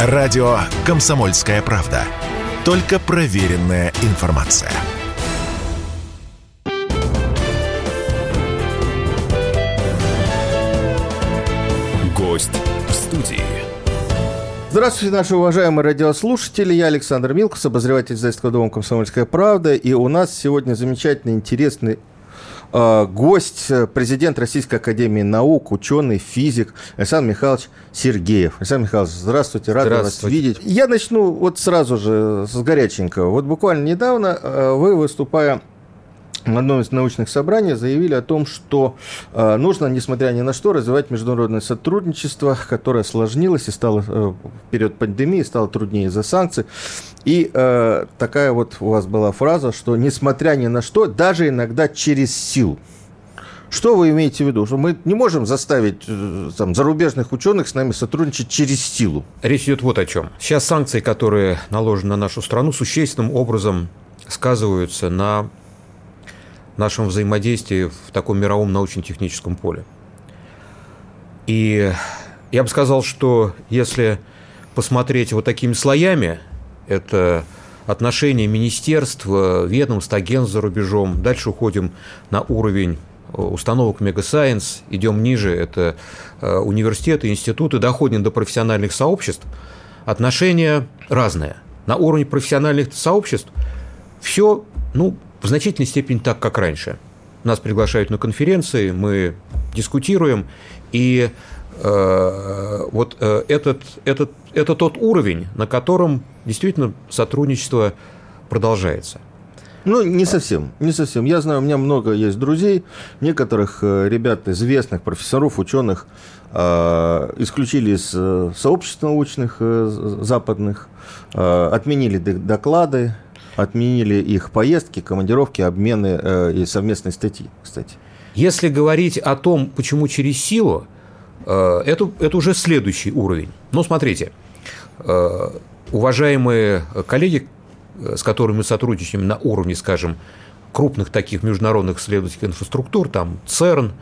Радио «Комсомольская правда». Только проверенная информация. Гость в студии. Здравствуйте, наши уважаемые радиослушатели. Я Александр Милкус, обозреватель издательского дома «Комсомольская правда». И у нас сегодня замечательный, интересный гость, президент Российской Академии Наук, ученый, физик Александр Михайлович Сергеев. Александр Михайлович, здравствуйте, рад вас видеть. Я начну вот сразу же с горяченького. Вот буквально недавно э, вы, выступая в одном из научных собраний заявили о том, что э, нужно, несмотря ни на что, развивать международное сотрудничество, которое осложнилось и стало э, в период пандемии, стало труднее из-за санкций. И э, такая вот у вас была фраза, что несмотря ни на что, даже иногда через силу. Что вы имеете в виду? Что мы не можем заставить э, там, зарубежных ученых с нами сотрудничать через силу? Речь идет вот о чем. Сейчас санкции, которые наложены на нашу страну, существенным образом сказываются на нашем взаимодействии в таком мировом научно-техническом поле. И я бы сказал, что если посмотреть вот такими слоями, это отношения министерств, ведомств, агентств за рубежом, дальше уходим на уровень установок Мегасайенс, идем ниже, это э, университеты, институты, доходим до профессиональных сообществ, отношения разные. На уровне профессиональных сообществ все, ну, в значительной степени так, как раньше. Нас приглашают на конференции, мы дискутируем, и э, вот э, этот, этот, это тот уровень, на котором действительно сотрудничество продолжается. Ну, не совсем, не совсем. Я знаю, у меня много есть друзей, некоторых э, ребят, известных профессоров, ученых, э, исключили из э, сообществ научных западных, отменили доклады, отменили их поездки, командировки, обмены э, и совместные статьи, кстати. Если говорить о том, почему через силу, э, это, это уже следующий уровень. Ну, смотрите, э, уважаемые коллеги, э, с которыми мы сотрудничаем на уровне, скажем, крупных таких международных исследовательских инфраструктур, там ЦЕРН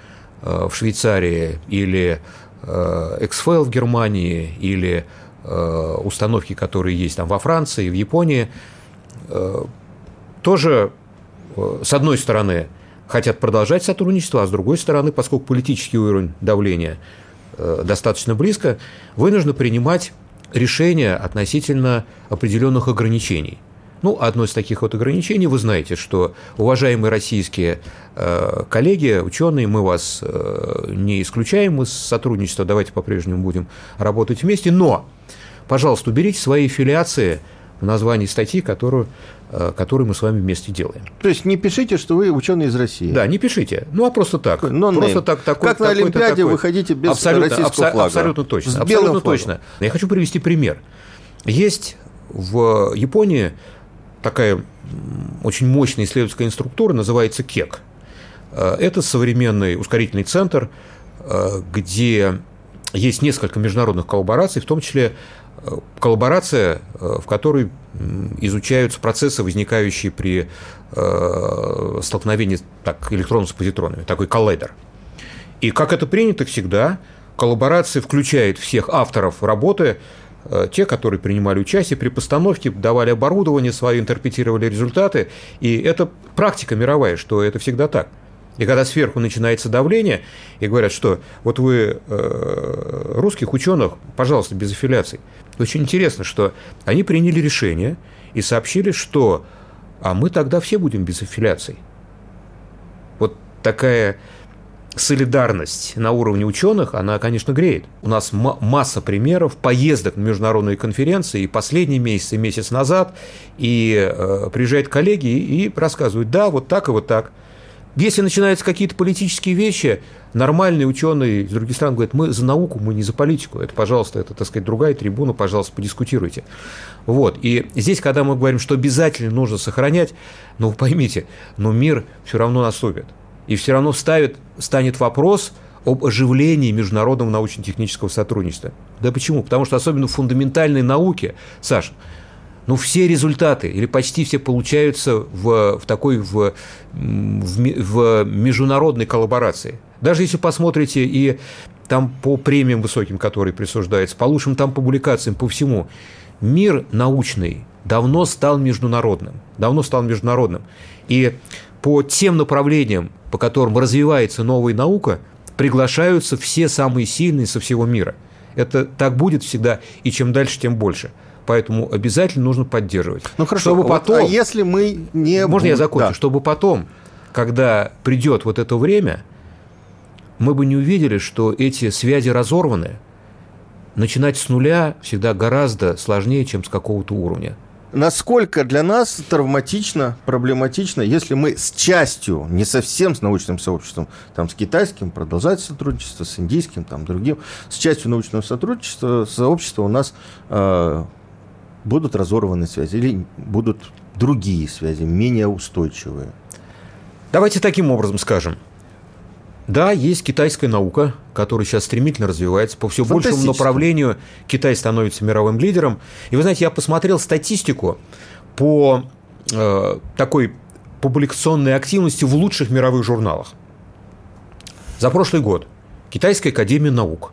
э, в Швейцарии или э, XFL в Германии или э, установки, которые есть там во Франции, в Японии – Э, тоже, э, с одной стороны, хотят продолжать сотрудничество, а с другой стороны, поскольку политический уровень давления э, достаточно близко, вынуждены принимать решения относительно определенных ограничений. Ну, одно из таких вот ограничений, вы знаете, что, уважаемые российские коллеги, ученые, мы вас не исключаем из сотрудничества, давайте по-прежнему будем работать вместе, но, пожалуйста, уберите свои филиации – в названии статьи, которую, э, которую мы с вами вместе делаем. То есть не пишите, что вы ученый из России. Да, не пишите. Ну, а просто так. Но просто так, такой, как на Олимпиаде такой. вы ходите без абсолютно, российского флага. Абсолютно точно. С абсолютно точно. Я хочу привести пример. Есть в Японии такая очень мощная исследовательская инструктура, называется КЕК. Э, это современный ускорительный центр, э, где есть несколько международных коллабораций, в том числе коллаборация, э, в которой изучаются процессы, возникающие при э, столкновении так, электронов с позитронами, такой коллайдер. И как это принято всегда, коллаборация включает всех авторов работы, э, те, которые принимали участие при постановке, давали оборудование свое, интерпретировали результаты. И это практика мировая, что это всегда так. И когда сверху начинается давление, и говорят, что вот вы э, русских ученых, пожалуйста, без аффилиаций. Очень интересно, что они приняли решение и сообщили, что а мы тогда все будем без аффилиаций. Вот такая солидарность на уровне ученых, она, конечно, греет. У нас масса примеров поездок на международные конференции, и последний месяц, и месяц назад, и э, приезжают коллеги и рассказывают, да, вот так и вот так – если начинаются какие-то политические вещи, нормальные ученые из других стран говорят, мы за науку, мы не за политику. Это, пожалуйста, это, так сказать, другая трибуна, пожалуйста, подискутируйте. Вот. И здесь, когда мы говорим, что обязательно нужно сохранять, ну, поймите, но мир все равно наступит. И все равно ставит, станет вопрос об оживлении международного научно-технического сотрудничества. Да почему? Потому что особенно в фундаментальной науке, Саша, ну, все результаты, или почти все получаются в, в такой в, в, в международной коллаборации. Даже если посмотрите и там по премиям высоким, которые присуждаются, по лучшим там публикациям, по всему, мир научный давно стал международным. Давно стал международным. И по тем направлениям, по которым развивается новая наука, приглашаются все самые сильные со всего мира. Это так будет всегда, и чем дальше, тем больше. Поэтому обязательно нужно поддерживать. Ну хорошо, чтобы вот, потом, а если мы не... Можно я закончу? Да. Чтобы потом, когда придет вот это время, мы бы не увидели, что эти связи разорваны. Начинать с нуля всегда гораздо сложнее, чем с какого-то уровня насколько для нас травматично, проблематично, если мы с частью, не совсем с научным сообществом, там с китайским продолжать сотрудничество, с индийским, там другим, с частью научного сотрудничества, сообщества у нас э, будут разорваны связи или будут другие связи, менее устойчивые. Давайте таким образом скажем. Да, есть китайская наука, которая сейчас стремительно развивается. По все большему направлению Китай становится мировым лидером. И вы знаете, я посмотрел статистику по э, такой публикационной активности в лучших мировых журналах. За прошлый год Китайская академия наук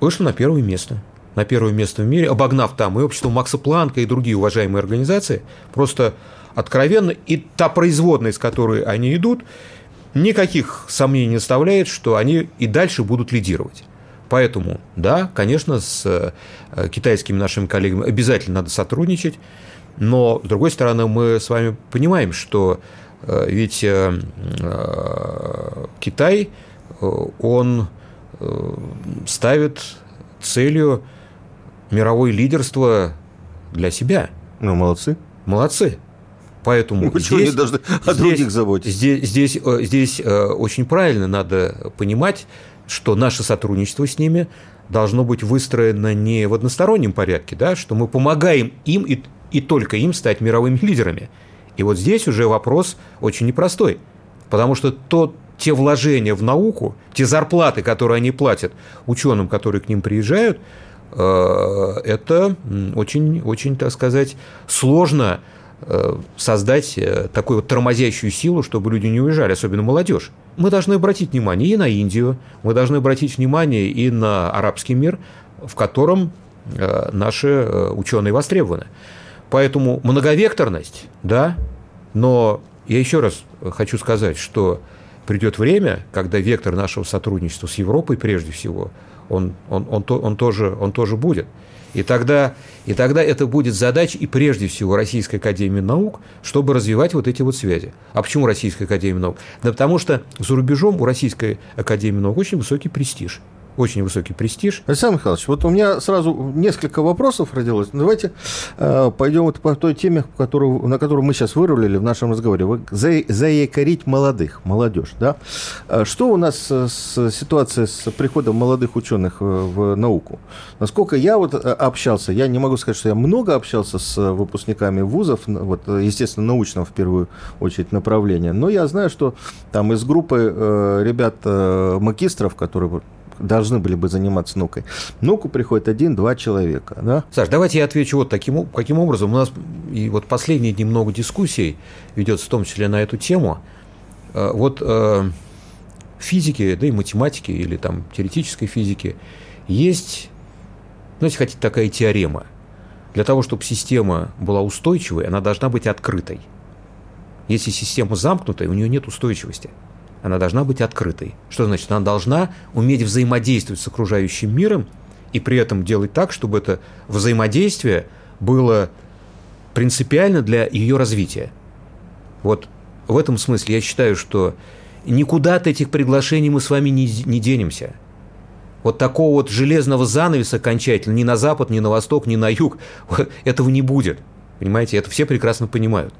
вышла на первое место. На первое место в мире, обогнав там и общество Макса Планка, и другие уважаемые организации. Просто откровенно. И та производная, из которой они идут, никаких сомнений не оставляет, что они и дальше будут лидировать. Поэтому, да, конечно, с э, китайскими нашими коллегами обязательно надо сотрудничать, но, с другой стороны, мы с вами понимаем, что э, ведь э, Китай, он ставит целью мировое лидерство для себя. Ну, молодцы. Молодцы. Поэтому ну, здесь, они должны о здесь, других заботиться? Здесь, здесь, э, здесь э, очень правильно надо понимать, что наше сотрудничество с ними должно быть выстроено не в одностороннем порядке, да, что мы помогаем им и, и только им стать мировыми лидерами. И вот здесь уже вопрос очень непростой, потому что то, те вложения в науку, те зарплаты, которые они платят ученым, которые к ним приезжают, это очень, очень, так сказать, сложно Э, создать э, такую вот тормозящую силу, чтобы люди не уезжали, особенно молодежь. Мы должны обратить внимание и на Индию, мы должны обратить внимание и на арабский мир, в котором э, наши ученые востребованы. Поэтому многовекторность, да, но я еще раз хочу сказать, что придет время, когда вектор нашего сотрудничества с Европой прежде всего, он, он, он, он, тоже, он тоже будет. И тогда, и тогда это будет задача и прежде всего Российской Академии Наук, чтобы развивать вот эти вот связи. А почему Российская Академия Наук? Да потому что за рубежом у Российской Академии Наук очень высокий престиж очень высокий престиж. Александр Михайлович, вот у меня сразу несколько вопросов родилось. Давайте э, пойдем вот по той теме, которую, на которую мы сейчас вырулили в нашем разговоре. Вы за, заякорить молодых, молодежь, да? А что у нас с ситуацией с приходом молодых ученых в науку? Насколько я вот э, общался, я не могу сказать, что я много общался с выпускниками вузов, вот, естественно, научного в первую очередь направления, но я знаю, что там из группы э, ребят э, магистров, которые должны были бы заниматься наукой. Науку приходит один-два человека. Да? Саш, давайте я отвечу вот таким, каким образом. У нас и вот последние дни много дискуссий ведется в том числе на эту тему. Э, вот э, физики, да и математики или там теоретической физики есть, ну, если хотите, такая теорема. Для того, чтобы система была устойчивой, она должна быть открытой. Если система замкнутая, у нее нет устойчивости она должна быть открытой. Что значит? Она должна уметь взаимодействовать с окружающим миром и при этом делать так, чтобы это взаимодействие было принципиально для ее развития. Вот в этом смысле я считаю, что никуда от этих приглашений мы с вами не, не денемся. Вот такого вот железного занавеса окончательно ни на запад, ни на восток, ни на юг этого не будет. Понимаете, это все прекрасно понимают.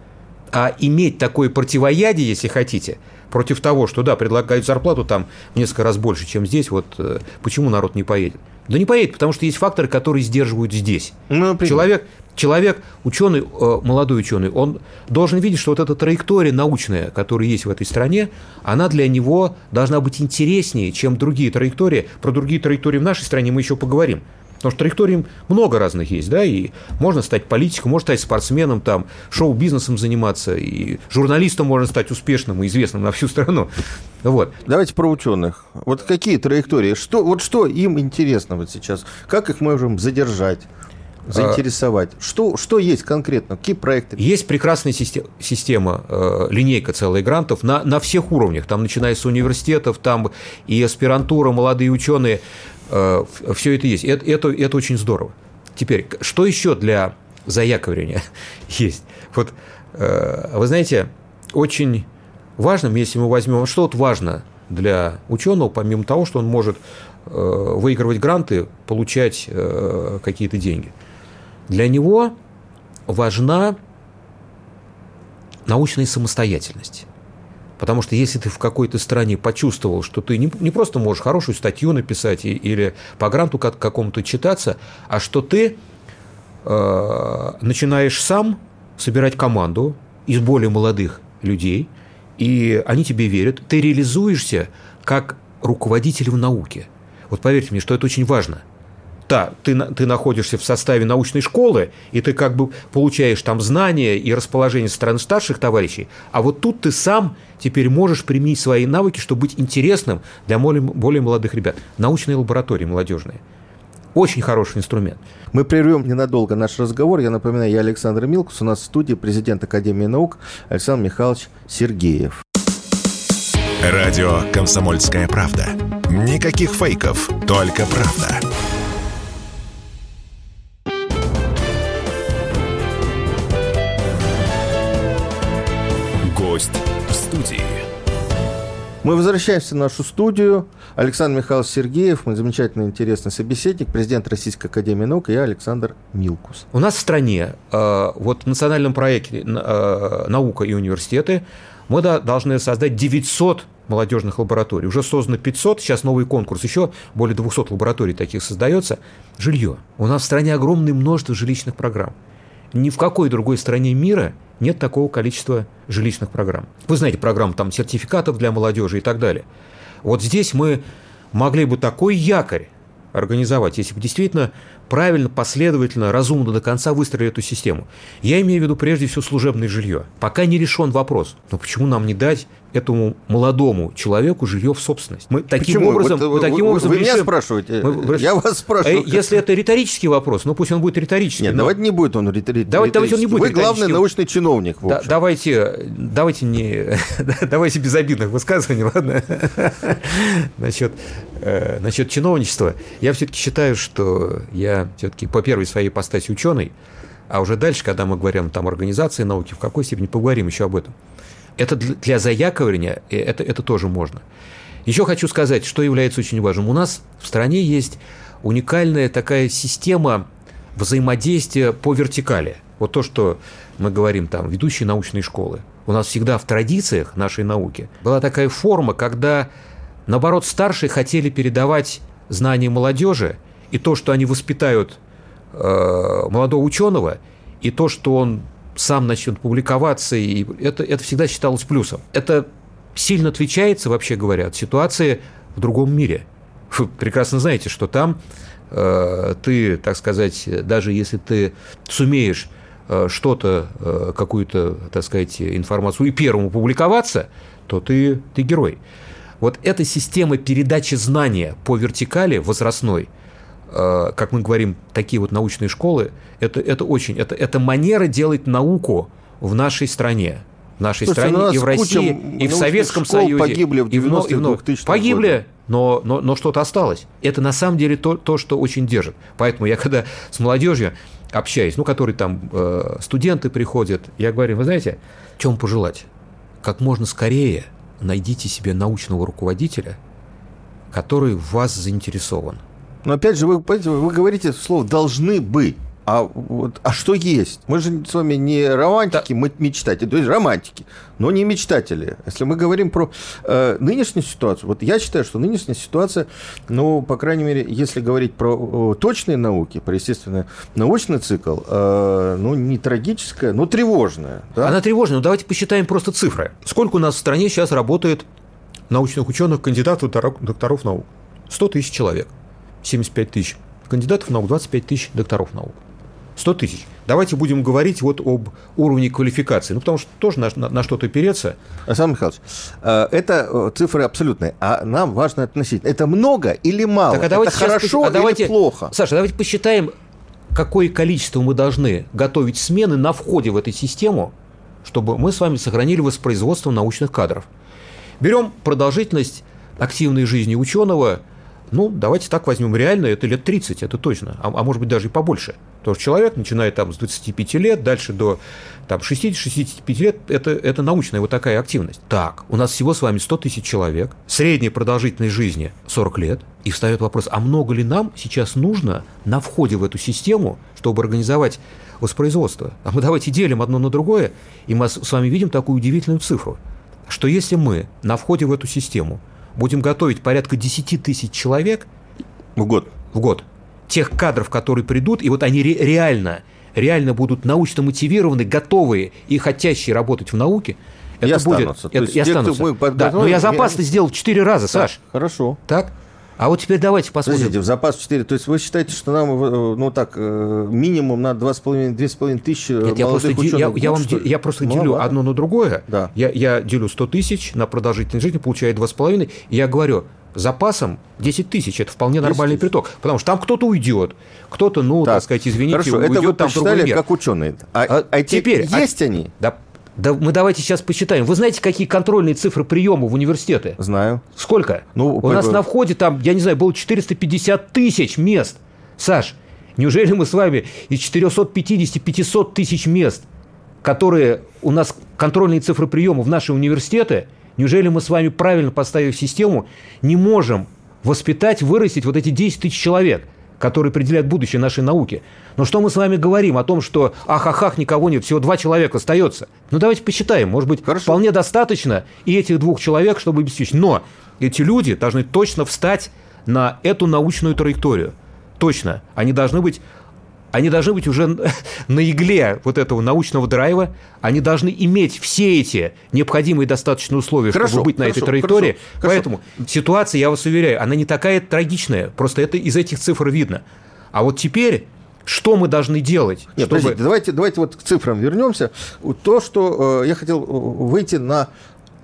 А иметь такое противоядие, если хотите, против того, что, да, предлагают зарплату там несколько раз больше, чем здесь, вот э, почему народ не поедет? Да не поедет, потому что есть факторы, которые сдерживают здесь. Ну, человек, человек, ученый, э, молодой ученый, он должен видеть, что вот эта траектория научная, которая есть в этой стране, она для него должна быть интереснее, чем другие траектории. Про другие траектории в нашей стране мы еще поговорим. Потому что траекторий много разных есть, да, и можно стать политиком, можно стать спортсменом, там, шоу-бизнесом заниматься, и журналистом можно стать успешным и известным на всю страну. Вот. Давайте про ученых. Вот какие траектории? Что, вот что им интересно вот сейчас? Как их можем задержать? Заинтересовать? А, что, что есть конкретно? Какие проекты? Есть прекрасная система, система э, линейка целая грантов на, на всех уровнях. Там, начиная с университетов, там и аспирантура, молодые ученые. Э, все это есть. Это, это, это очень здорово. Теперь, что еще для заякорения есть? Вот, э, вы знаете, очень важным, если мы возьмем, что вот важно для ученого, помимо того, что он может выигрывать гранты, получать какие-то деньги – для него важна научная самостоятельность. Потому что если ты в какой-то стране почувствовал, что ты не, не просто можешь хорошую статью написать или по гранту как, какому-то читаться, а что ты э, начинаешь сам собирать команду из более молодых людей, и они тебе верят, ты реализуешься как руководитель в науке. Вот поверьте мне, что это очень важно – да, ты, ты находишься в составе научной школы, и ты как бы получаешь там знания и расположение со стороны старших товарищей, а вот тут ты сам теперь можешь применить свои навыки, чтобы быть интересным для более, более молодых ребят. Научные лаборатории молодежные. Очень хороший инструмент. Мы прервем ненадолго наш разговор. Я напоминаю, я Александр Милкус. У нас в студии президент Академии наук Александр Михайлович Сергеев. Радио «Комсомольская правда». Никаких фейков, только правда. Студии. Мы возвращаемся в нашу студию. Александр Михайлович Сергеев, мой замечательный интересный собеседник, президент Российской Академии Наук, и я Александр Милкус. У нас в стране, э, вот в национальном проекте э, «Наука и университеты» мы должны создать 900 молодежных лабораторий. Уже создано 500, сейчас новый конкурс, еще более 200 лабораторий таких создается. Жилье. У нас в стране огромное множество жилищных программ. Ни в какой другой стране мира нет такого количества жилищных программ. Вы знаете, программ там сертификатов для молодежи и так далее. Вот здесь мы могли бы такой якорь организовать, если бы действительно правильно, последовательно, разумно до конца выстроили эту систему. Я имею в виду прежде всего служебное жилье. Пока не решен вопрос, но почему нам не дать этому молодому человеку жилье в собственность? Мы таким Почему? образом, вот, мы таким вы, образом вы решим... меня спрашиваете? Мы, я вас спрашиваю. Э, если это риторический вопрос, ну пусть он будет риторический. Нет, но... давайте не будет он риторический. Давайте, давайте он не будет Вы главный научный чиновник. Да, давайте, давайте не, давайте без обидных высказываний, ладно? насчет, э, насчет чиновничества. Я все-таки считаю, что я все-таки по первой своей ипостаси ученый, а уже дальше, когда мы говорим там организации науки, в какой степени поговорим еще об этом. Это для заякования, это, это тоже можно. Еще хочу сказать, что является очень важным. У нас в стране есть уникальная такая система взаимодействия по вертикали. Вот то, что мы говорим там, ведущие научные школы. У нас всегда в традициях нашей науки была такая форма, когда, наоборот, старшие хотели передавать знания молодежи, и то, что они воспитают э, молодого ученого, и то, что он сам начнет публиковаться, и это, это всегда считалось плюсом. Это сильно отличается, вообще говоря, от ситуации в другом мире. Вы прекрасно знаете, что там э, ты, так сказать, даже если ты сумеешь э, что-то, э, какую-то, так сказать, информацию и первому публиковаться, то ты, ты герой. Вот эта система передачи знания по вертикали возрастной – как мы говорим, такие вот научные школы, это, это очень, это, это манера делать науку в нашей стране. В нашей Слушайте, стране и в России, и в Советском Союзе. Погибли в 90 и в 2000 Погибли, но, но, но что-то осталось. Это на самом деле то, то, что очень держит. Поэтому я когда с молодежью общаюсь, ну, которые там э, студенты приходят, я говорю, вы знаете, чем пожелать? Как можно скорее найдите себе научного руководителя, который в вас заинтересован. Но опять же, вы, вы говорите слово «должны бы». А, вот, а что есть? Мы же с вами не романтики, да. мы мечтатели, то есть романтики, но не мечтатели. Если мы говорим про э, нынешнюю ситуацию, вот я считаю, что нынешняя ситуация, ну, по крайней мере, если говорить про э, точные науки, про естественно научный цикл, э, ну, не трагическая, но тревожная. Да? Она тревожная, но давайте посчитаем просто цифры. Сколько у нас в стране сейчас работает научных ученых, кандидатов, докторов наук? 100 тысяч человек. 75 тысяч кандидатов наук, 25 тысяч докторов наук. 100 тысяч. Давайте будем говорить вот об уровне квалификации. Ну, потому что тоже на, на, на что-то переться. Александр Михайлович, э, это э, цифры абсолютные, а нам важно относительно. Это много или мало? Так, а давайте это хорошо а давайте, или плохо? Саша, давайте посчитаем, какое количество мы должны готовить смены на входе в эту систему, чтобы мы с вами сохранили воспроизводство научных кадров. Берем продолжительность активной жизни ученого – ну, давайте так возьмем, реально это лет 30, это точно, а, а может быть даже и побольше. Потому что человек начинает там с 25 лет, дальше до там, 60-65 лет, это, это научная вот такая активность. Так, у нас всего с вами 100 тысяч человек, средняя продолжительность жизни 40 лет, и встает вопрос, а много ли нам сейчас нужно на входе в эту систему, чтобы организовать воспроизводство? А мы давайте делим одно на другое, и мы с вами видим такую удивительную цифру, что если мы на входе в эту систему – будем готовить порядка 10 тысяч человек в год. В год. Тех кадров, которые придут, и вот они ре- реально, реально будут научно мотивированы, готовые и хотящие работать в науке, это и будет, останутся. Это, и останутся. Да, но я запас-то сделал в 4 раза, Саш. Хорошо. Так? А вот теперь давайте посмотрим. Подождите, в запас 4. То есть вы считаете, что нам, э, ну так, э, минимум на 2,5 тысячи Нет, я просто, ученых я, я, вам, я просто Маловато. делю одно на другое. Да. Я, я делю 100 тысяч на продолжительность жизни, получаю 2,5. И я говорю, запасом 10 тысяч. Это вполне нормальный приток. Потому что там кто-то уйдет, кто-то, ну, так, так сказать, извините, Хорошо, уйдет это вы там в другой мир. как ученые. А, а, а теперь есть а, они? Да, да мы давайте сейчас посчитаем. Вы знаете, какие контрольные цифры приема в университеты? Знаю. Сколько? Ну, У по... нас на входе там, я не знаю, было 450 тысяч мест. Саш, неужели мы с вами из 450-500 тысяч мест, которые у нас контрольные цифры приема в наши университеты, неужели мы с вами, правильно поставив систему, не можем воспитать, вырастить вот эти 10 тысяч человек? Который определяет будущее нашей науки. Но что мы с вами говорим о том, что ах-ах-ах, никого нет, всего два человека остается? Ну, давайте посчитаем. Может быть, Хорошо. вполне достаточно и этих двух человек, чтобы обеспечить. Но эти люди должны точно встать на эту научную траекторию. Точно. Они должны быть они должны быть уже на игле вот этого научного драйва, они должны иметь все эти необходимые достаточные условия, хорошо, чтобы быть на хорошо, этой траектории. Хорошо, Поэтому хорошо. ситуация, я вас уверяю, она не такая трагичная, просто это из этих цифр видно. А вот теперь что мы должны делать? Нет, чтобы... подождите, давайте, давайте вот к цифрам вернемся. То, что э, я хотел э, выйти на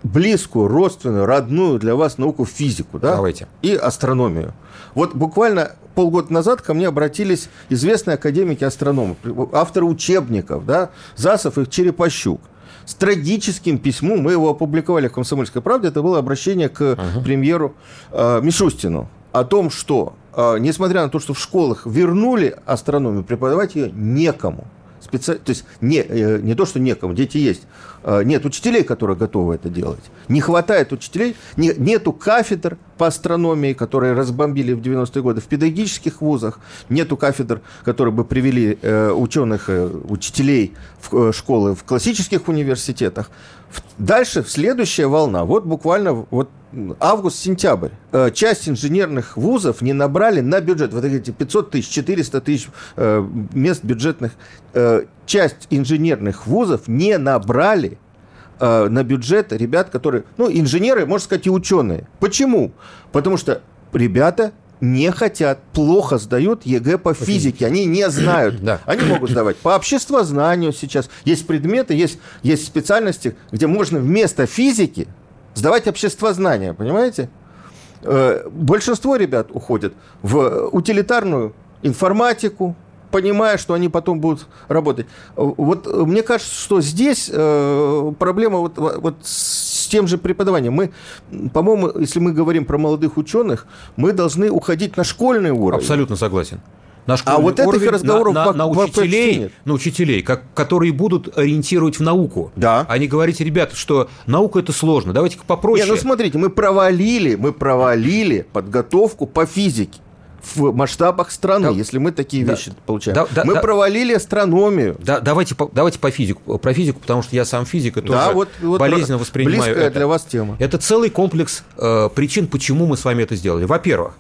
близкую, родственную, родную для вас науку физику, да? Давайте. И астрономию. Вот буквально полгода назад ко мне обратились известные академики-астрономы, авторы учебников, да, Засов и Черепощук. С трагическим письмом, мы его опубликовали в «Комсомольской правде», это было обращение к uh-huh. премьеру э, Мишустину о том, что, э, несмотря на то, что в школах вернули астрономию, преподавать ее некому специ... то есть не, э, не то, что некому, дети есть, нет учителей, которые готовы это делать. Не хватает учителей, не, нету кафедр по астрономии, которые разбомбили в 90-е годы в педагогических вузах, нету кафедр, которые бы привели э, ученых, э, учителей в э, школы в классических университетах. Дальше следующая волна, вот буквально вот август-сентябрь. Э, часть инженерных вузов не набрали на бюджет. Вот эти 500 тысяч, 400 тысяч э, мест бюджетных. Э, часть инженерных вузов не набрали на бюджет ребят, которые, ну, инженеры, можно сказать, и ученые. Почему? Потому что ребята не хотят, плохо сдают ЕГЭ по физике. Они не знают. Да. Они могут сдавать по обществознанию сейчас. Есть предметы, есть, есть специальности, где можно вместо физики сдавать обществознание, понимаете? Э, большинство ребят уходят в утилитарную информатику, понимая, что они потом будут работать. Вот мне кажется, что здесь э, проблема вот, вот с тем же преподаванием. Мы, по-моему, если мы говорим про молодых ученых, мы должны уходить на школьный уровень. Абсолютно согласен наш а вот этих разговоров на, на, на учителей, на учителей, как, которые будут ориентировать в науку. Да. А не говорить, ребята, что наука это сложно, давайте-ка попроще. Не, ну смотрите, мы провалили, мы провалили подготовку по физике в масштабах страны, да, если мы такие да, вещи получаем. Да, да, мы да, провалили астрономию. Да, давайте, давайте по физику, про физику, потому что я сам физик и тоже да, вот, вот болезненно воспринимаю близкая это. для вас тема. Это целый комплекс э, причин, почему мы с вами это сделали. Во-первых,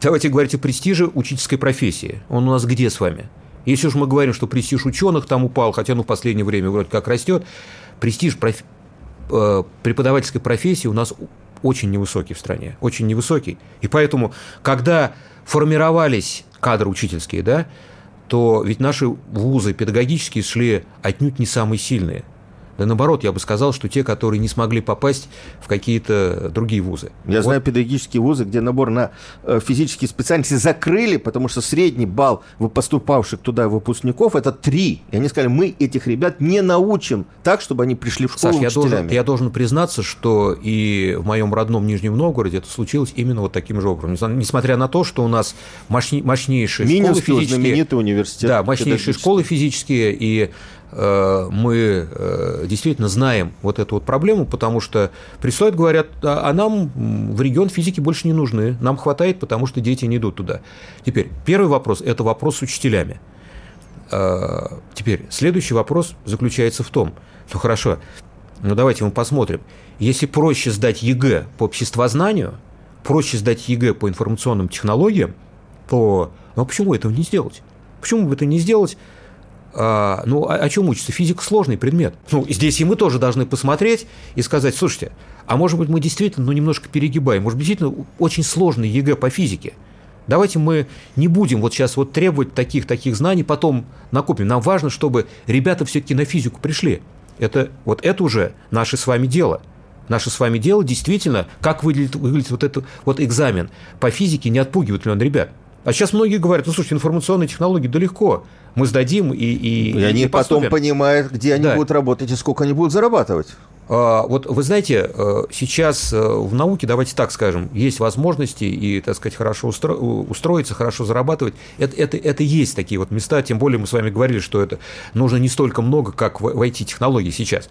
Давайте говорить о престиже учительской профессии. Он у нас где с вами? Если уж мы говорим, что престиж ученых там упал, хотя ну в последнее время вроде как растет, престиж проф... Э, преподавательской профессии у нас очень невысокий в стране, очень невысокий. И поэтому, когда формировались кадры учительские, да, то ведь наши вузы педагогические шли отнюдь не самые сильные – да наоборот, я бы сказал, что те, которые не смогли попасть в какие-то другие вузы. Я вот. знаю педагогические вузы, где набор на э, физические специальности закрыли, потому что средний балл поступавших туда выпускников это 3. И они сказали, мы этих ребят не научим так, чтобы они пришли в школу Саш, я должен, я должен признаться, что и в моем родном Нижнем Новгороде это случилось именно вот таким же образом. Несмотря на то, что у нас мощнейшие школы физические... знаменитый университет. Да, мощнейшие школы физические, и мы э, действительно знаем вот эту вот проблему, потому что присылают, говорят, а, а нам в регион физики больше не нужны, нам хватает, потому что дети не идут туда. Теперь, первый вопрос – это вопрос с учителями. Э, теперь, следующий вопрос заключается в том, ну хорошо, ну давайте мы посмотрим, если проще сдать ЕГЭ по обществознанию, проще сдать ЕГЭ по информационным технологиям, то ну, а почему этого не сделать? Почему бы это не сделать? А, ну, о, о чем учится? Физика сложный предмет. Ну, здесь и мы тоже должны посмотреть и сказать, слушайте, а может быть мы действительно ну, немножко перегибаем, может быть действительно очень сложный ЕГЭ по физике. Давайте мы не будем вот сейчас вот требовать таких-таких знаний, потом накопим. Нам важно, чтобы ребята все-таки на физику пришли. Это, вот это уже наше с вами дело. Наше с вами дело действительно, как выглядит, выглядит вот этот вот экзамен по физике, не отпугивает ли он ребят. А сейчас многие говорят, ну, слушайте, информационные технологии, да легко. Мы сдадим и И, и они и потом понимают, где они да. будут работать и сколько они будут зарабатывать. А, вот вы знаете, э, сейчас э, в науке, давайте так скажем, есть возможности и, так сказать, хорошо устро... устроиться, хорошо зарабатывать. Это, это, это есть такие вот места, тем более мы с вами говорили, что это нужно не столько много, как в IT-технологии сейчас.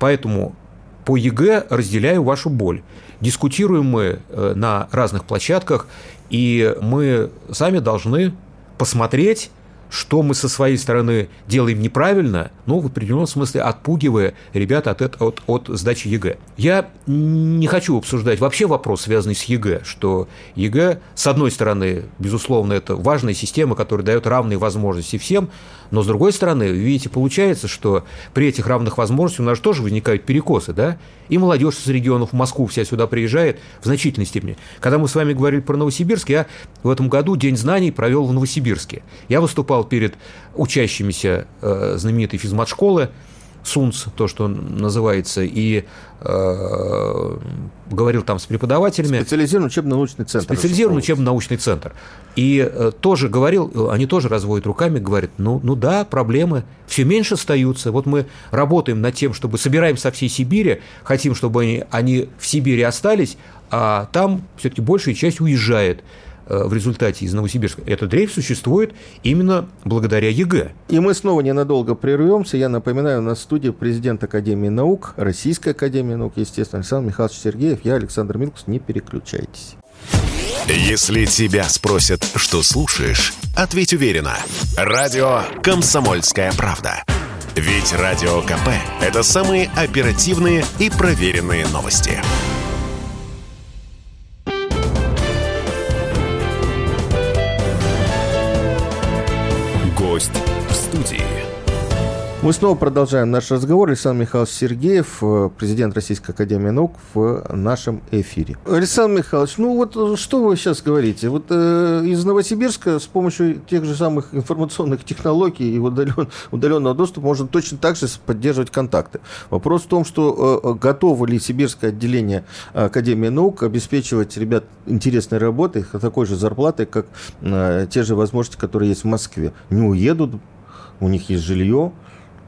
Поэтому по ЕГЭ разделяю вашу боль. Дискутируем мы э, на разных площадках, и мы сами должны посмотреть что мы со своей стороны делаем неправильно, ну, в определенном смысле отпугивая ребят от, от, от сдачи ЕГЭ. Я не хочу обсуждать вообще вопрос, связанный с ЕГЭ, что ЕГЭ, с одной стороны, безусловно, это важная система, которая дает равные возможности всем, но с другой стороны, видите, получается, что при этих равных возможностях у нас тоже возникают перекосы, да? И молодежь из регионов в Москву вся сюда приезжает в значительной степени. Когда мы с вами говорили про Новосибирск, я в этом году День знаний провел в Новосибирске. Я выступал перед учащимися э, знаменитой физмат-школы, СУНЦ, то, что называется, и э, говорил там с преподавателями. Специализированный учебно-научный центр. Специализированный учебно-научный центр. И э, тоже говорил, они тоже разводят руками, говорят, ну, ну да, проблемы все меньше остаются. Вот мы работаем над тем, чтобы собираем со всей Сибири, хотим, чтобы они, они в Сибири остались, а там все-таки большая часть уезжает. Э, в результате из Новосибирска. Этот дрейф существует именно благодаря ЕГЭ. И мы снова ненадолго прервемся. Я напоминаю, у нас в студии президент Академии наук, Российской Академии наук, естественно, Александр Михайлович Сергеев. Я Александр Милкус. Не переключайтесь. Если тебя спросят, что слушаешь, ответь уверенно. Радио «Комсомольская правда». Ведь Радио КП – это самые оперативные и проверенные новости. Мы снова продолжаем наш разговор. Александр Михайлович Сергеев, э, президент Российской Академии Наук, в нашем эфире. Александр Михайлович, ну вот э, что вы сейчас говорите? Вот э, из Новосибирска с помощью тех же самых информационных технологий и удален, удаленного доступа можно точно так же поддерживать контакты. Вопрос в том, что э, готово ли сибирское отделение Академии Наук обеспечивать ребят интересной работой, такой же зарплатой, как э, те же возможности, которые есть в Москве. Не уедут, у них есть жилье,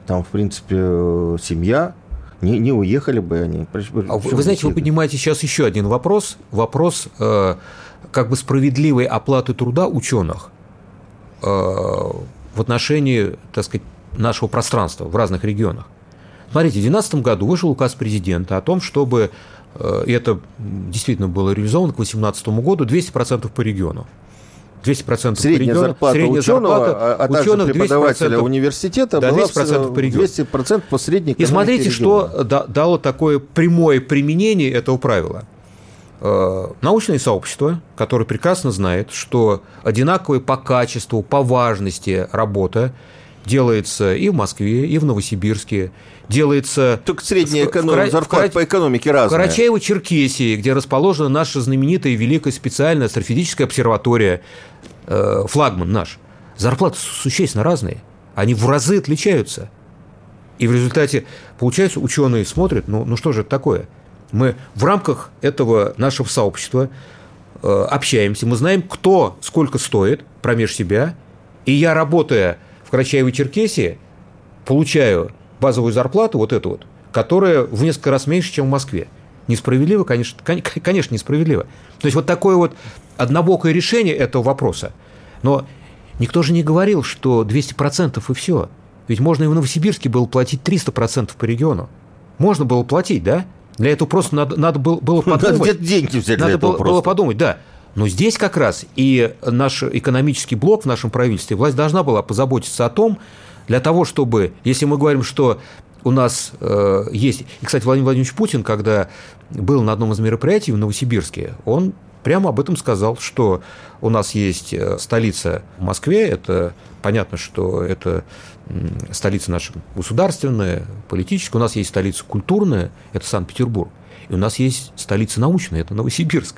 там, в принципе, э, семья, не, не уехали бы они. А вы знаете, вы поднимаете сейчас еще один вопрос. Вопрос э, как бы справедливой оплаты труда ученых э, в отношении, так сказать, нашего пространства в разных регионах. Смотрите, в 2012 году вышел указ президента о том, чтобы, э, и это действительно было реализовано к 2018 году, 200% по региону. 200% средняя региону, зарплата средняя ученого, зарплата а, а также ученых преподавателя 200%, университета да, была 200% по региону. 200% по средней И смотрите, региона. что дало такое прямое применение этого правила. Э, научное сообщество, которое прекрасно знает, что одинаковая по качеству, по важности работа делается и в Москве, и в Новосибирске, делается... Только средняя эконом... в, зарплата по экономике разная. Карачаево-Черкесии, где расположена наша знаменитая великая специальная астрофизическая обсерватория, э, флагман наш, зарплаты существенно разные. Они в разы отличаются. И в результате, получается, ученые смотрят, ну, ну что же это такое? Мы в рамках этого нашего сообщества э, общаемся, мы знаем, кто сколько стоит промеж себя, и я, работая в Карачаево-Черкесии, получаю базовую зарплату, вот эту вот, которая в несколько раз меньше, чем в Москве. Несправедливо, конечно, конечно, несправедливо. То есть вот такое вот однобокое решение этого вопроса. Но никто же не говорил, что 200% и все. Ведь можно и в Новосибирске было платить 300% по региону. Можно было платить, да? Для этого просто надо, надо было, было подумать. Надо где-то деньги взять Надо было, было подумать, да. Но здесь как раз и наш экономический блок в нашем правительстве, власть должна была позаботиться о том, для того, чтобы, если мы говорим, что у нас э, есть... И, кстати, Владимир Владимирович Путин, когда был на одном из мероприятий в Новосибирске, он прямо об этом сказал, что у нас есть э, столица в Москве, это понятно, что это столица наша государственная, политическая, у нас есть столица культурная, это Санкт-Петербург, и у нас есть столица научная, это Новосибирск.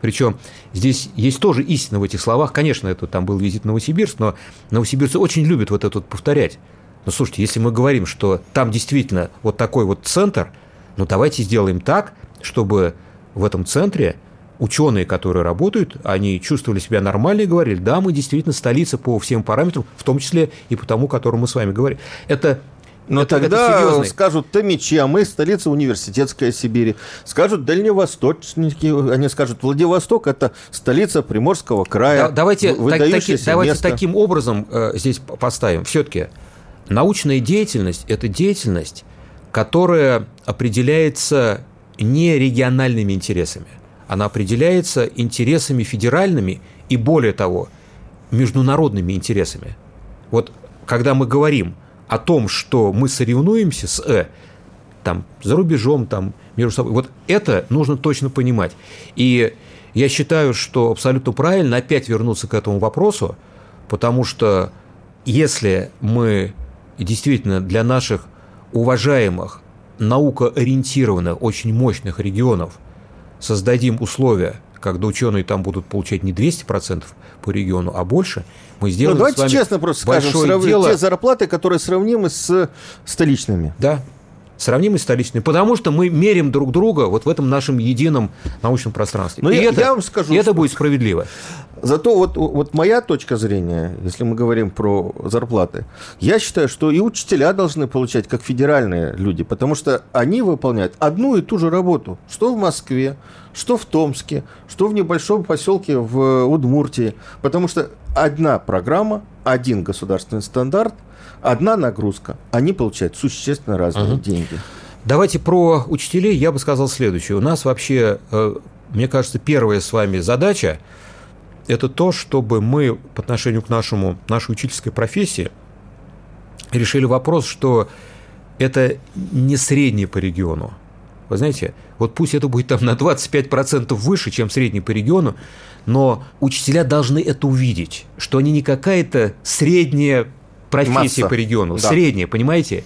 Причем здесь есть тоже истина в этих словах. Конечно, это там был визит в Новосибирск, но новосибирцы очень любят вот это вот повторять. Но слушайте, если мы говорим, что там действительно вот такой вот центр, ну давайте сделаем так, чтобы в этом центре ученые, которые работают, они чувствовали себя нормально и говорили, да, мы действительно столица по всем параметрам, в том числе и по тому, о котором мы с вами говорим. Это но это, тогда это скажут Томичи, а мы столица университетская Сибири. Скажут дальневосточники, они скажут Владивосток – это столица Приморского края. Да, давайте так, таки, давайте таким образом э, здесь поставим. Все-таки научная деятельность – это деятельность, которая определяется не региональными интересами она определяется интересами федеральными и, более того, международными интересами. Вот когда мы говорим о том, что мы соревнуемся с э, там, за рубежом, там, между собой, вот это нужно точно понимать. И я считаю, что абсолютно правильно опять вернуться к этому вопросу, потому что если мы действительно для наших уважаемых, наукоориентированных, очень мощных регионов – создадим условия, когда ученые там будут получать не 200% по региону, а больше, мы сделаем ну, давайте с вами честно просто скажем, дело... те зарплаты, которые сравнимы с столичными. Да, сравнимы с столичными, потому что мы мерим друг друга вот в этом нашем едином научном пространстве. Но и я, это, я вам скажу, и это будет справедливо. Зато вот, вот моя точка зрения, если мы говорим про зарплаты, я считаю, что и учителя должны получать как федеральные люди, потому что они выполняют одну и ту же работу, что в Москве, что в Томске, что в небольшом поселке в Удмуртии, потому что одна программа, один государственный стандарт, одна нагрузка, они получают существенно разные угу. деньги. Давайте про учителей я бы сказал следующее. У нас вообще, э, мне кажется, первая с вами задача – это то, чтобы мы по отношению к нашему, нашей учительской профессии решили вопрос, что это не средний по региону. Вы знаете, вот пусть это будет там на 25% выше, чем средний по региону, но учителя должны это увидеть, что они не какая-то средняя профессия Масса. по региону, да. средняя, понимаете?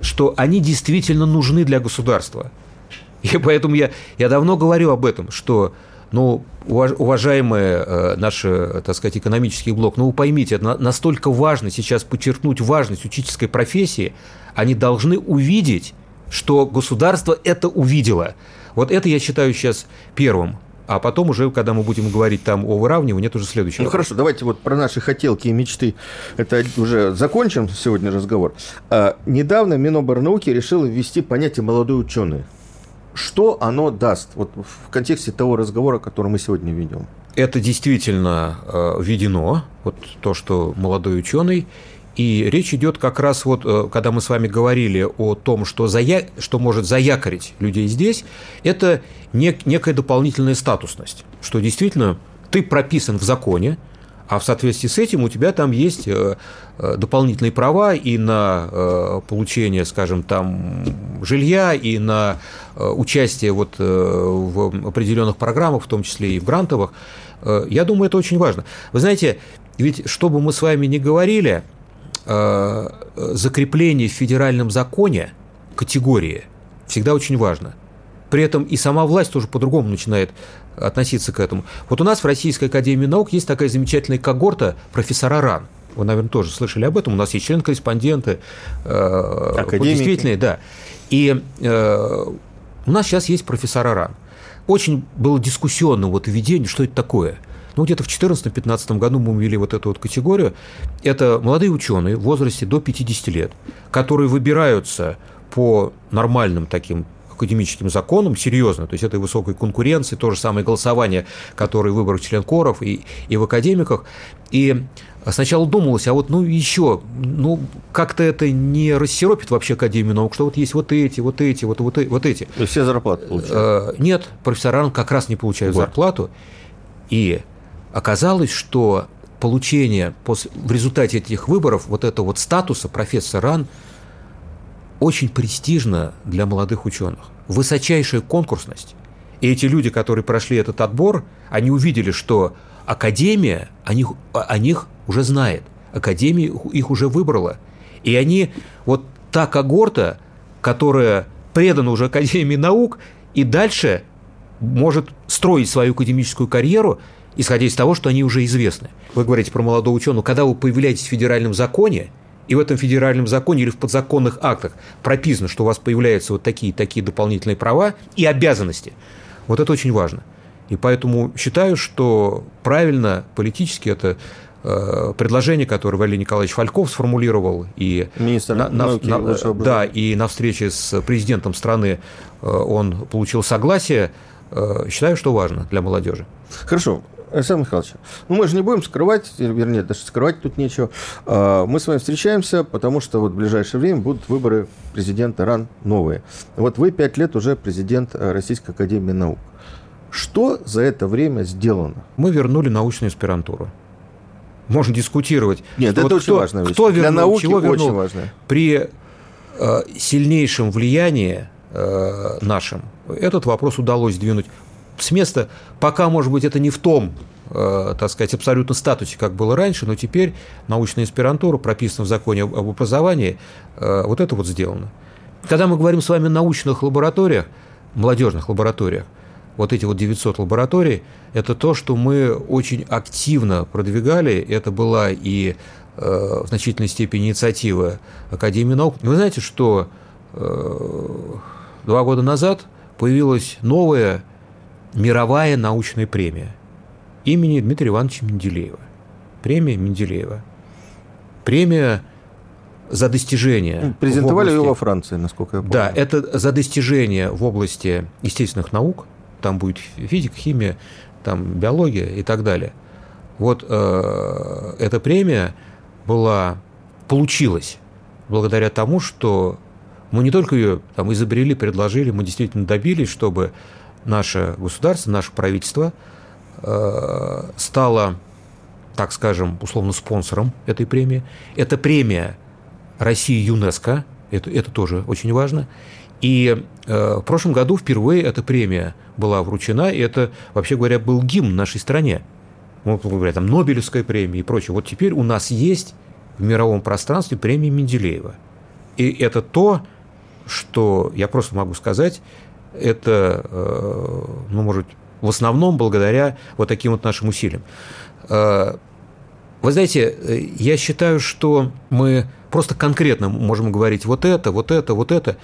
Что они действительно нужны для государства. И поэтому я, я давно говорю об этом, что ну, уважаемые э, наши, так сказать, экономический блок, ну, вы поймите, это настолько важно сейчас подчеркнуть важность учительской профессии, они должны увидеть, что государство это увидело. Вот это я считаю сейчас первым. А потом уже, когда мы будем говорить там о выравнивании, это уже следующее. Ну хорошо, давайте вот про наши хотелки и мечты. Это уже закончим сегодня разговор. А, недавно Миноборнауки решил ввести понятие «молодой ученый» что оно даст вот в контексте того разговора, который мы сегодня ведем? Это действительно э, введено, вот то, что молодой ученый, и речь идет как раз вот, э, когда мы с вами говорили о том, что, зая... что может заякорить людей здесь, это нек... некая дополнительная статусность, что действительно ты прописан в законе, а в соответствии с этим у тебя там есть э, э, дополнительные права и на получение, скажем, там жилья, и на участие вот в определенных программах, в том числе и в грантовых. Я думаю, это очень важно. Вы знаете, ведь что бы мы с вами ни говорили, закрепление в федеральном законе категории всегда очень важно. При этом и сама власть тоже по-другому начинает относиться к этому. Вот у нас в Российской Академии Наук есть такая замечательная когорта профессора РАН. Вы, наверное, тоже слышали об этом. У нас есть член-корреспонденты, э, действительно, да. И э, у нас сейчас есть профессора РАН. Очень было дискуссионно вот введение, что это такое. Ну, где-то в 2014-2015 году мы ввели вот эту вот категорию. Это молодые ученые в возрасте до 50 лет, которые выбираются по нормальным таким академическим законам, серьезно, то есть этой высокой конкуренции, то же самое голосование, которое выбор членкоров и, и в академиках. И сначала думалось, а вот ну еще, ну как-то это не рассеропит вообще Академию наук, что вот есть вот эти, вот эти, вот, вот, вот эти. Все зарплаты получают? Э, нет, профессора как раз не получают вот. зарплату. И оказалось, что получение после, в результате этих выборов вот этого вот статуса профессора РАН очень престижно для молодых ученых. Высочайшая конкурсность. И эти люди, которые прошли этот отбор, они увидели, что Академия о них, о них уже знает. Академия их уже выбрала. И они, вот та когорта, которая предана уже Академии наук, и дальше может строить свою академическую карьеру, исходя из того, что они уже известны. Вы говорите про молодого ученого, когда вы появляетесь в федеральном законе, и в этом федеральном законе или в подзаконных актах прописано, что у вас появляются вот такие такие дополнительные права и обязанности. Вот это очень важно. И поэтому считаю, что правильно политически это э, предложение, которое Валерий Николаевич Фальков сформулировал, и Министр на, науки, на, на, да, и на встрече с президентом страны э, он получил согласие, э, считаю, что важно для молодежи. Хорошо. Александр Михайлович, ну мы же не будем скрывать, вернее, даже скрывать тут нечего. А, мы с вами встречаемся, потому что вот в ближайшее время будут выборы президента РАН новые. Вот вы пять лет уже президент э, Российской Академии Наук. Что за это время сделано? Мы вернули научную аспирантуру. Можно дискутировать. Нет, это вот очень кто, важно. Кто вернул, Для науки чего вернул. Очень важно. При э, сильнейшем влиянии э, нашем этот вопрос удалось сдвинуть с места, пока, может быть, это не в том, э, так сказать, абсолютно статусе, как было раньше, но теперь научная аспирантура, прописана в законе об образовании, э, вот это вот сделано. Когда мы говорим с вами о научных лабораториях, молодежных лабораториях, вот эти вот 900 лабораторий, это то, что мы очень активно продвигали. Это была и э, в значительной степени инициатива Академии наук. Вы знаете, что э, два года назад появилась новая мировая научная премия имени Дмитрия Ивановича Менделеева. Премия Менделеева. Премия за достижения. Презентовали области... ее во Франции, насколько я помню. Да, это за достижения в области естественных наук. Там будет физика, химия, там биология и так далее. Вот э, эта премия была, получилась благодаря тому, что мы не только ее там, изобрели, предложили, мы действительно добились, чтобы наше государство, наше правительство э, стало, так скажем, условно спонсором этой премии. Это премия России ЮНЕСКО, это, это тоже очень важно. И э, в прошлом году впервые эта премия была вручена, и это, вообще говоря, был гимн нашей стране. Мы говорим, там Нобелевская премия и прочее. Вот теперь у нас есть в мировом пространстве премия Менделеева. И это то, что я просто могу сказать, это, э, ну, может, в основном благодаря вот таким вот нашим усилиям. Э, вы знаете, э, я считаю, что мы просто конкретно можем говорить вот это, вот это, вот это.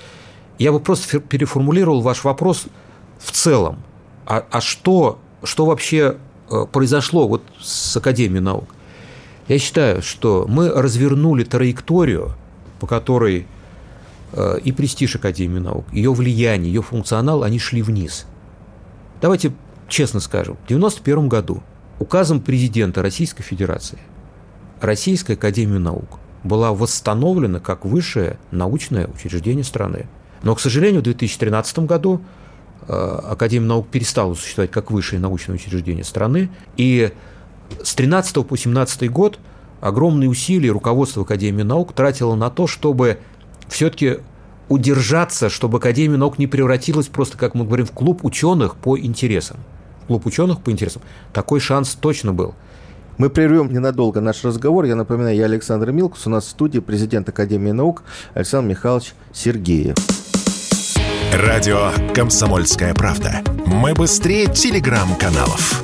Я бы просто переформулировал ваш вопрос в целом. А, а что, что вообще произошло вот с Академией наук? Я считаю, что мы развернули траекторию, по которой и престиж Академии наук, ее влияние, ее функционал, они шли вниз. Давайте честно скажем, в 1991 году указом президента Российской Федерации Российская Академия наук была восстановлена как высшее научное учреждение страны. Но, к сожалению, в 2013 году э, Академия наук перестала существовать как высшее научное учреждение страны, и с 13 по 17 год огромные усилия руководство Академии наук тратило на то, чтобы все-таки удержаться, чтобы Академия наук не превратилась просто, как мы говорим, в клуб ученых по интересам. Клуб ученых по интересам. Такой шанс точно был. Мы прервем ненадолго наш разговор. Я напоминаю, я Александр Милкус. У нас в студии президент Академии наук Александр Михайлович Сергеев. Радио «Комсомольская правда». Мы быстрее телеграм-каналов.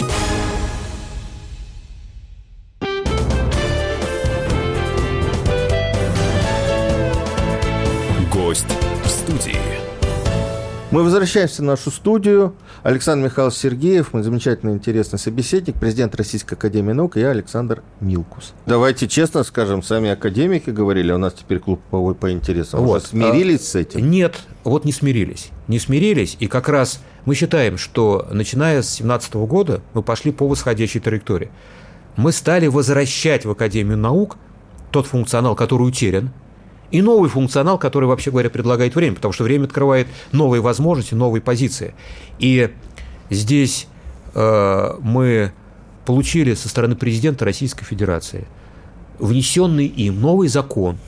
Мы возвращаемся в нашу студию. Александр Михайлович Сергеев, мой замечательный, интересный собеседник, президент Российской Академии Наук, и я, Александр Милкус. Давайте честно скажем, сами академики говорили, у нас теперь клуб по, по интересам. Вот. Уже смирились а, с этим? Нет, вот не смирились. Не смирились, и как раз мы считаем, что начиная с 2017 года мы пошли по восходящей траектории. Мы стали возвращать в Академию наук тот функционал, который утерян, и новый функционал, который, вообще говоря, предлагает время, потому что время открывает новые возможности, новые позиции. И здесь э, мы получили со стороны президента Российской Федерации внесенный им новый закон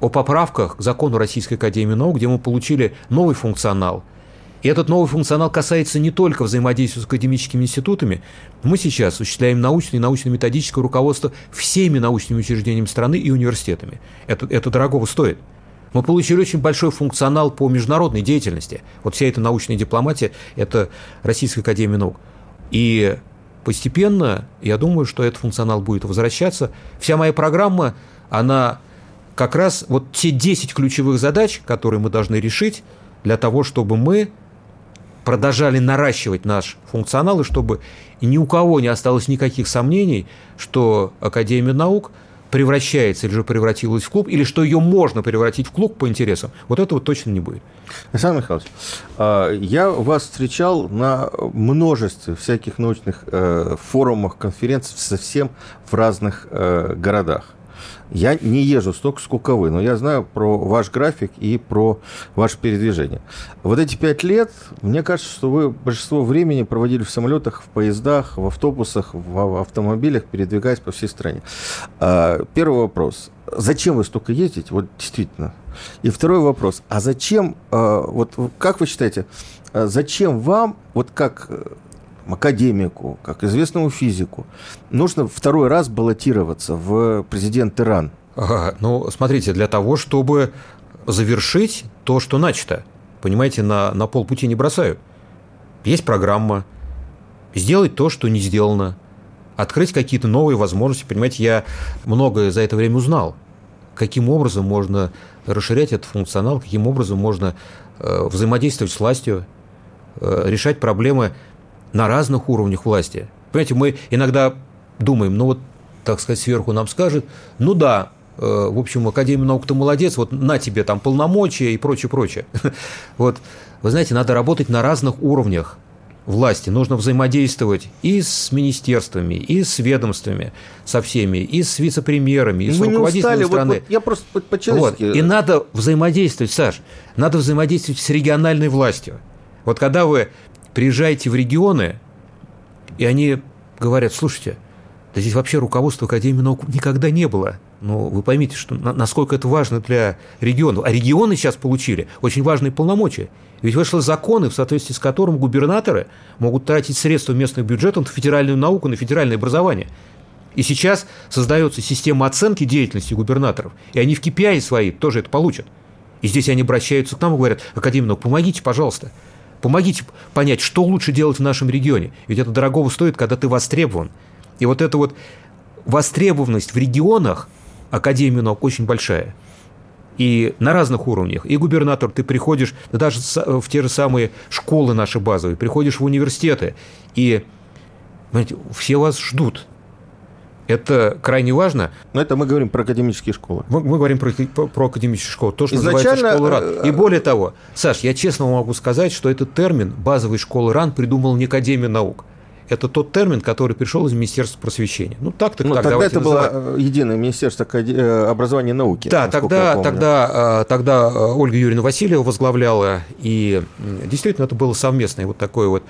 о поправках к закону Российской Академии Наук, где мы получили новый функционал – и этот новый функционал касается не только взаимодействия с академическими институтами. Мы сейчас осуществляем научное и научно-методическое руководство всеми научными учреждениями страны и университетами. Это, это дорогого стоит. Мы получили очень большой функционал по международной деятельности. Вот вся эта научная дипломатия – это Российская Академия Наук. И постепенно, я думаю, что этот функционал будет возвращаться. Вся моя программа, она как раз вот те 10 ключевых задач, которые мы должны решить для того, чтобы мы продолжали наращивать наш функционал, и чтобы ни у кого не осталось никаких сомнений, что Академия наук превращается или же превратилась в клуб, или что ее можно превратить в клуб по интересам, вот этого точно не будет. Александр Михайлович, а, я вас встречал на множестве всяких научных э, форумах, конференций совсем в разных э, городах. Я не езжу столько, сколько вы, но я знаю про ваш график и про ваше передвижение. Вот эти пять лет, мне кажется, что вы большинство времени проводили в самолетах, в поездах, в автобусах, в автомобилях, передвигаясь по всей стране. А, первый вопрос. Зачем вы столько ездите? Вот действительно. И второй вопрос. А зачем, а, вот как вы считаете, а зачем вам, вот как академику, как известному физику, нужно второй раз баллотироваться в президент Иран? Ага, ну, смотрите, для того, чтобы завершить то, что начато. Понимаете, на, на полпути не бросают. Есть программа. Сделать то, что не сделано. Открыть какие-то новые возможности. Понимаете, я многое за это время узнал. Каким образом можно расширять этот функционал, каким образом можно э, взаимодействовать с властью, э, решать проблемы на разных уровнях власти. Понимаете, мы иногда думаем, ну вот, так сказать, сверху нам скажет, ну да, э, в общем, Академия наук-то молодец, вот на тебе там полномочия и прочее, прочее. Вот, вы знаете, надо работать на разных уровнях власти. Нужно взаимодействовать и с министерствами, и с ведомствами, со всеми, и с вице-премьерами, и с руководителями страны. Вот, вот я просто по вот. И надо взаимодействовать, Саш, надо взаимодействовать с региональной властью. Вот когда вы приезжаете в регионы, и они говорят, слушайте, да здесь вообще руководства Академии наук никогда не было. Но вы поймите, что, насколько это важно для регионов. А регионы сейчас получили очень важные полномочия. Ведь вышли законы, в соответствии с которым губернаторы могут тратить средства местных бюджетов на федеральную науку, на федеральное образование. И сейчас создается система оценки деятельности губернаторов, и они в KPI свои тоже это получат. И здесь они обращаются к нам и говорят, Академия наук, помогите, пожалуйста. Помогите понять, что лучше делать в нашем регионе. Ведь это дорогого стоит, когда ты востребован. И вот эта вот востребованность в регионах Академии наук очень большая. И на разных уровнях. И губернатор, ты приходишь даже в те же самые школы наши базовые, приходишь в университеты, и понимаете, все вас ждут. Это крайне важно. Но это мы говорим про академические школы. Мы, мы говорим про, про, академические школы. То, что Изначально... называется школа РАН. Э, И более того, Саш, я честно могу сказать, что этот термин базовой школы РАН придумал не Академия наук. Это тот термин, который пришел из Министерства просвещения. Ну, так, так, ну, так, тогда это называть. было э, единое Министерство э, образования и науки. Да, тогда, тогда, тогда Ольга Юрьевна Васильева возглавляла, и действительно это было совместное вот такое вот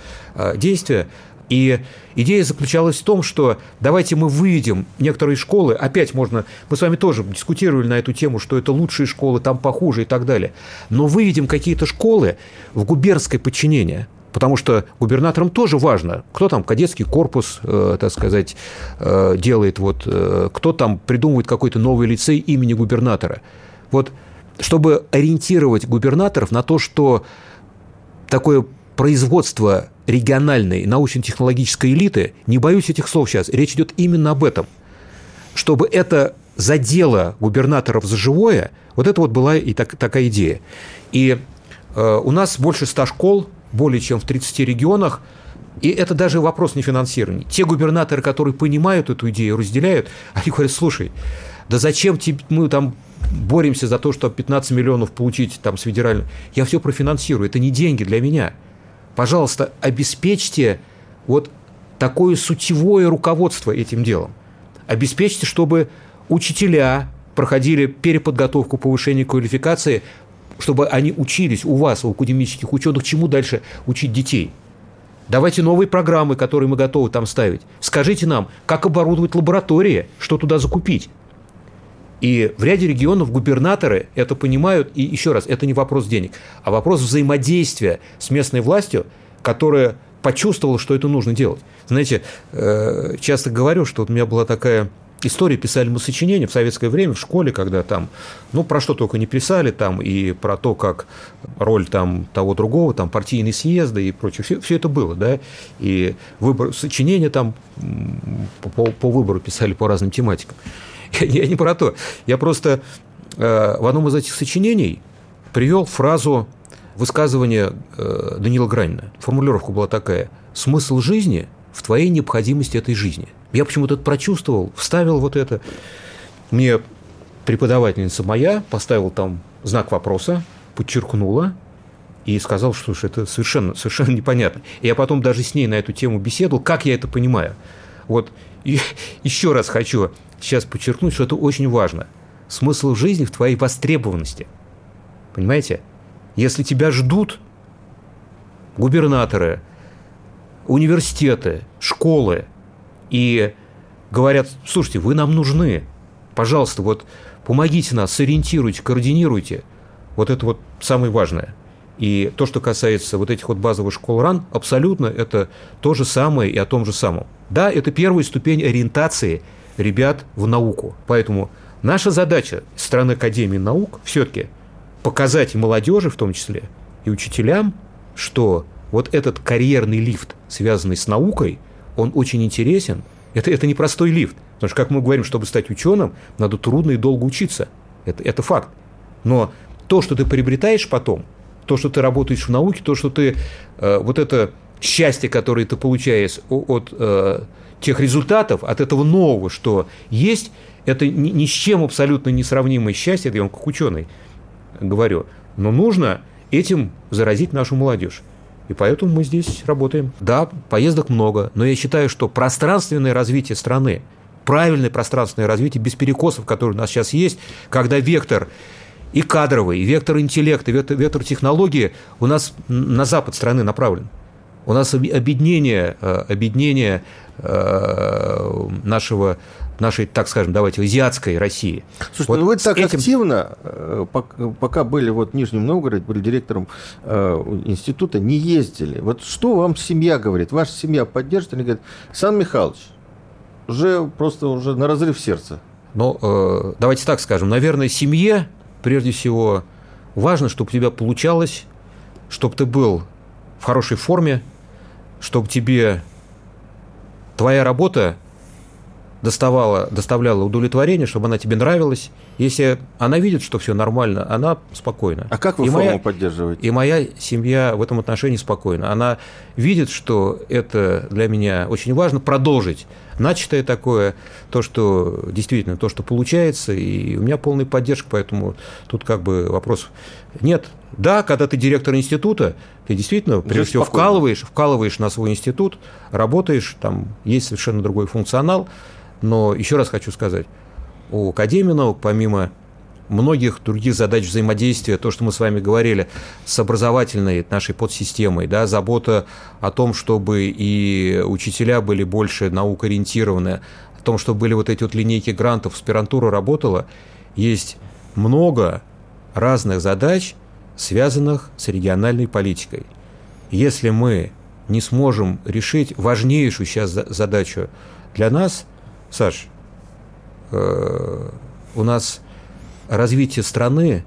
действие. И идея заключалась в том, что давайте мы выведем некоторые школы, опять можно, мы с вами тоже дискутировали на эту тему, что это лучшие школы, там похуже и так далее, но выведем какие-то школы в губернское подчинение, потому что губернаторам тоже важно, кто там кадетский корпус, э, так сказать, э, делает, вот, э, кто там придумывает какой-то новый лицей имени губернатора. Вот чтобы ориентировать губернаторов на то, что такое производство региональной научно-технологической элиты, не боюсь этих слов сейчас, речь идет именно об этом. Чтобы это задело губернаторов за живое, вот это вот была и так, такая идея. И э, у нас больше 100 школ, более чем в 30 регионах, и это даже вопрос не финансирования. Те губернаторы, которые понимают эту идею, разделяют, они говорят, слушай, да зачем мы там боремся за то, чтобы 15 миллионов получить там с федерального. Я все профинансирую, это не деньги для меня. Пожалуйста, обеспечьте вот такое сутевое руководство этим делом. Обеспечьте, чтобы учителя проходили переподготовку, повышение квалификации, чтобы они учились у вас, у академических ученых, чему дальше учить детей. Давайте новые программы, которые мы готовы там ставить. Скажите нам, как оборудовать лаборатории, что туда закупить. И в ряде регионов губернаторы это понимают. И еще раз, это не вопрос денег, а вопрос взаимодействия с местной властью, которая почувствовала, что это нужно делать. Знаете, э, часто говорю, что у меня была такая история, писали мы сочинения в советское время в школе, когда там, ну, про что только не писали, там, и про то, как роль там того другого, там, партийные съезды и прочее, все, все это было, да, и выбор, сочинения там по, по выбору писали по разным тематикам. Я, не про то. Я просто э, в одном из этих сочинений привел фразу высказывания э, Данила Гранина. Формулировка была такая. «Смысл жизни в твоей необходимости этой жизни». Я почему-то это прочувствовал, вставил вот это. Мне преподавательница моя поставила там знак вопроса, подчеркнула и сказал, что это совершенно, совершенно непонятно. И я потом даже с ней на эту тему беседовал, как я это понимаю. Вот и еще раз хочу сейчас подчеркнуть, что это очень важно. Смысл жизни в твоей востребованности. Понимаете? Если тебя ждут губернаторы, университеты, школы, и говорят, слушайте, вы нам нужны, пожалуйста, вот помогите нас, сориентируйте, координируйте. Вот это вот самое важное. И то, что касается вот этих вот базовых школ РАН, абсолютно это то же самое и о том же самом. Да, это первая ступень ориентации ребят в науку. Поэтому наша задача страны Академии наук все-таки показать молодежи в том числе, и учителям, что вот этот карьерный лифт, связанный с наукой, он очень интересен. Это, это не простой лифт. Потому что, как мы говорим, чтобы стать ученым, надо трудно и долго учиться. Это, это факт. Но то, что ты приобретаешь потом, то, что ты работаешь в науке, то, что ты э, вот это счастье, которое ты получаешь от э, тех результатов, от этого нового, что есть, это ни, ни с чем абсолютно несравнимое счастье, это я вам как ученый говорю. Но нужно этим заразить нашу молодежь. И поэтому мы здесь работаем. Да, поездок много, но я считаю, что пространственное развитие страны, правильное пространственное развитие без перекосов, которые у нас сейчас есть, когда вектор и кадровый, и вектор интеллекта, и вектор, вектор технологии у нас на запад страны направлен. У нас объединение, э, объединение э, нашего нашей, так скажем, давайте, азиатской России. Слушайте, вот ну вы так этим... активно, э, пока были вот в Нижнем Новгороде, были директором института, не ездили. Вот что вам семья говорит? Ваша семья поддержит? Они говорят, Сан Михайлович, уже просто уже на разрыв сердца. Ну, давайте так скажем, наверное, семье прежде всего важно, чтобы у тебя получалось, чтобы ты был в хорошей форме, чтобы тебе твоя работа доставала, доставляла удовлетворение, чтобы она тебе нравилась. Если она видит, что все нормально, она спокойна. А как вы и форму моя, поддерживаете? И моя семья в этом отношении спокойна. Она видит, что это для меня очень важно продолжить начатое такое, то, что действительно, то, что получается, и у меня полная поддержка, поэтому тут как бы вопрос нет. Да, когда ты директор института, ты действительно, прежде всего, вкалываешь, вкалываешь на свой институт, работаешь, там есть совершенно другой функционал, но еще раз хочу сказать, у Академии наук, помимо многих других задач взаимодействия, то, что мы с вами говорили, с образовательной нашей подсистемой, да, забота о том, чтобы и учителя были больше наукоориентированы, о том, чтобы были вот эти вот линейки грантов, аспирантура работала, есть много разных задач, связанных с региональной политикой. Если мы не сможем решить важнейшую сейчас задачу для нас – Саш, у нас развитие страны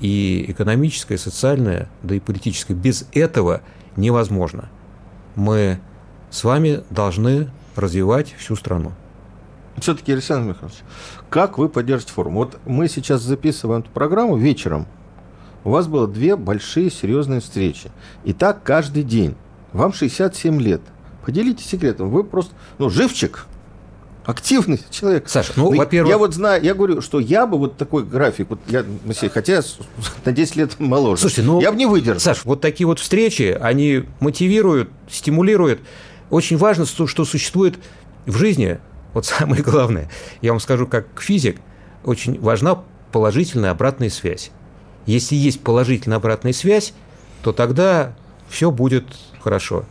и экономическое, и социальное, да и политическое. Без этого невозможно. Мы с вами должны развивать всю страну. Все-таки, Александр Михайлович, как вы поддержите форум? Вот мы сейчас записываем эту программу вечером. У вас было две большие серьезные встречи. И так каждый день. Вам 67 лет. Поделитесь секретом. Вы просто, ну, живчик активный человек. Саша, ну, ну во-первых... Я вот знаю, я говорю, что я бы вот такой график, вот я, хотя на 10 лет моложе, Слушайте, ну, я бы не выдержал. Саш, вот такие вот встречи, они мотивируют, стимулируют. Очень важно, что существует в жизни, вот самое главное, я вам скажу, как физик, очень важна положительная обратная связь. Если есть положительная обратная связь, то тогда все будет хорошо.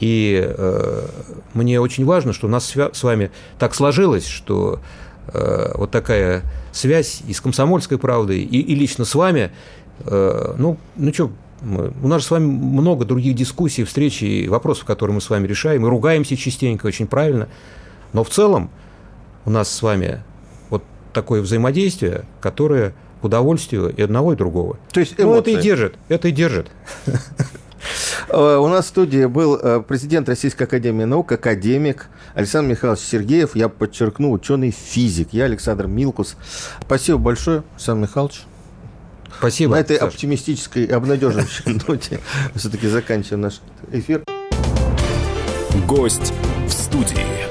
И э, мне очень важно, что у нас с вами так сложилось, что э, вот такая связь и с комсомольской правдой, и, и лично с вами, э, ну, ну что, у нас же с вами много других дискуссий, встреч и вопросов, которые мы с вами решаем, и ругаемся частенько, очень правильно. Но в целом у нас с вами вот такое взаимодействие, которое к удовольствию и одного, и другого. То есть эмоции. Ну, это и держит, это и держит. Э, у нас в студии был э, президент Российской Академии Наук, академик Александр Михайлович Сергеев. Я подчеркну, ученый-физик. Я Александр Милкус. Спасибо большое, Александр Михайлович. Спасибо. На этой Саша. оптимистической, обнадеживающей ноте все-таки заканчиваем наш эфир. Гость в студии.